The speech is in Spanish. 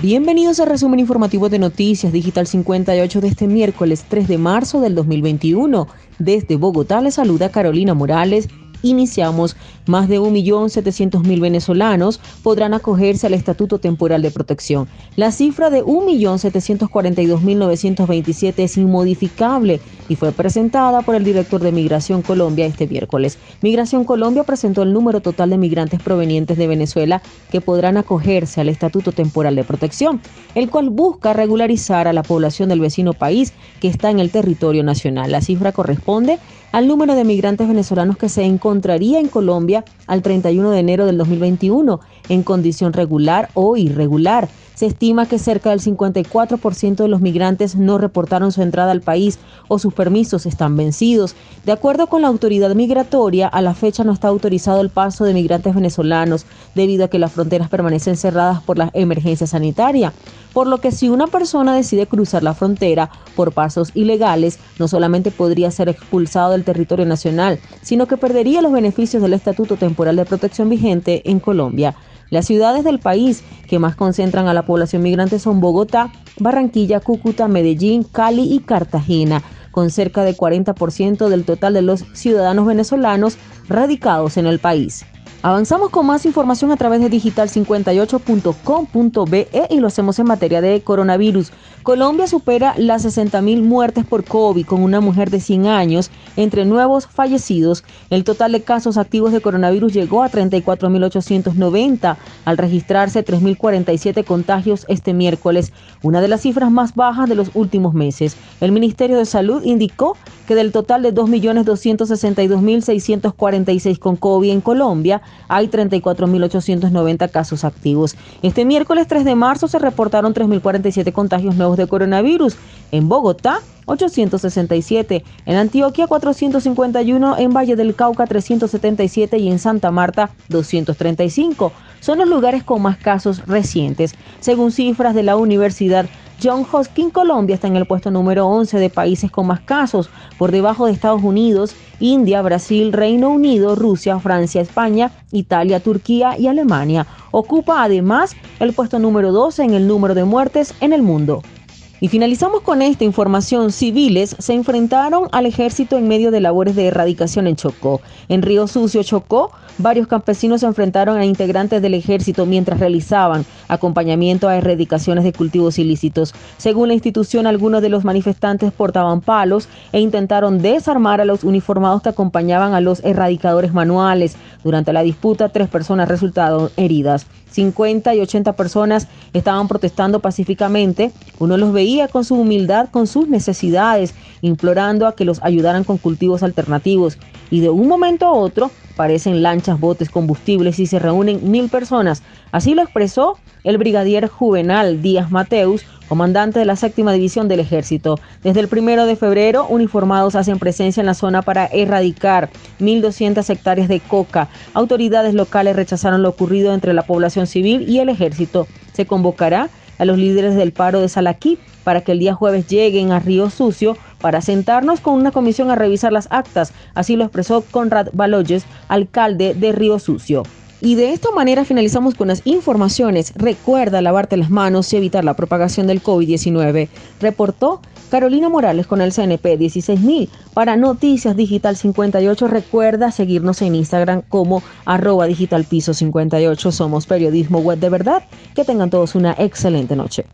Bienvenidos al resumen informativo de Noticias Digital 58 de este miércoles 3 de marzo del 2021. Desde Bogotá les saluda Carolina Morales iniciamos, más de 1.700.000 venezolanos podrán acogerse al Estatuto Temporal de Protección. La cifra de 1.742.927 es inmodificable y fue presentada por el director de Migración Colombia este miércoles. Migración Colombia presentó el número total de migrantes provenientes de Venezuela que podrán acogerse al Estatuto Temporal de Protección, el cual busca regularizar a la población del vecino país que está en el territorio nacional. La cifra corresponde al número de migrantes venezolanos que se encontraría en Colombia al 31 de enero del 2021 en condición regular o irregular. Se estima que cerca del 54% de los migrantes no reportaron su entrada al país o sus permisos están vencidos. De acuerdo con la autoridad migratoria, a la fecha no está autorizado el paso de migrantes venezolanos debido a que las fronteras permanecen cerradas por la emergencia sanitaria. Por lo que si una persona decide cruzar la frontera por pasos ilegales, no solamente podría ser expulsado del territorio nacional, sino que perdería los beneficios del Estatuto Temporal de Protección vigente en Colombia. Las ciudades del país que más concentran a la población migrante son Bogotá, Barranquilla, Cúcuta, Medellín, Cali y Cartagena, con cerca de 40% del total de los ciudadanos venezolanos radicados en el país. Avanzamos con más información a través de digital58.com.be y lo hacemos en materia de coronavirus. Colombia supera las 60.000 muertes por COVID con una mujer de 100 años entre nuevos fallecidos. El total de casos activos de coronavirus llegó a 34.890 al registrarse 3.047 contagios este miércoles, una de las cifras más bajas de los últimos meses. El Ministerio de Salud indicó que del total de 2.262.646 con COVID en Colombia, hay 34.890 casos activos. Este miércoles 3 de marzo se reportaron 3.047 contagios nuevos de coronavirus. En Bogotá, 867, en Antioquia 451, en Valle del Cauca 377 y en Santa Marta 235. Son los lugares con más casos recientes. Según cifras de la Universidad John Hopkins, Colombia está en el puesto número 11 de países con más casos, por debajo de Estados Unidos, India, Brasil, Reino Unido, Rusia, Francia, España, Italia, Turquía y Alemania. Ocupa además el puesto número 12 en el número de muertes en el mundo. Y finalizamos con esta información. Civiles se enfrentaron al ejército en medio de labores de erradicación en Chocó. En Río Sucio, Chocó, varios campesinos se enfrentaron a integrantes del ejército mientras realizaban acompañamiento a erradicaciones de cultivos ilícitos. Según la institución, algunos de los manifestantes portaban palos e intentaron desarmar a los uniformados que acompañaban a los erradicadores manuales. Durante la disputa, tres personas resultaron heridas. 50 y 80 personas estaban protestando pacíficamente. Uno los veía con su humildad, con sus necesidades, implorando a que los ayudaran con cultivos alternativos. Y de un momento a otro parecen lanchas, botes, combustibles y se reúnen mil personas. Así lo expresó el brigadier Juvenal Díaz Mateus, comandante de la séptima división del ejército. Desde el primero de febrero, uniformados hacen presencia en la zona para erradicar 1.200 hectáreas de coca. Autoridades locales rechazaron lo ocurrido entre la población civil y el ejército. Se convocará a los líderes del paro de Salaquí para que el día jueves lleguen a Río Sucio para sentarnos con una comisión a revisar las actas. Así lo expresó Conrad Baloyes, alcalde de Río Sucio. Y de esta manera finalizamos con las informaciones. Recuerda lavarte las manos y evitar la propagación del COVID-19. Reportó Carolina Morales con el CNP 16000. Para Noticias Digital 58, recuerda seguirnos en Instagram como arroba digital piso 58. Somos periodismo web de verdad. Que tengan todos una excelente noche.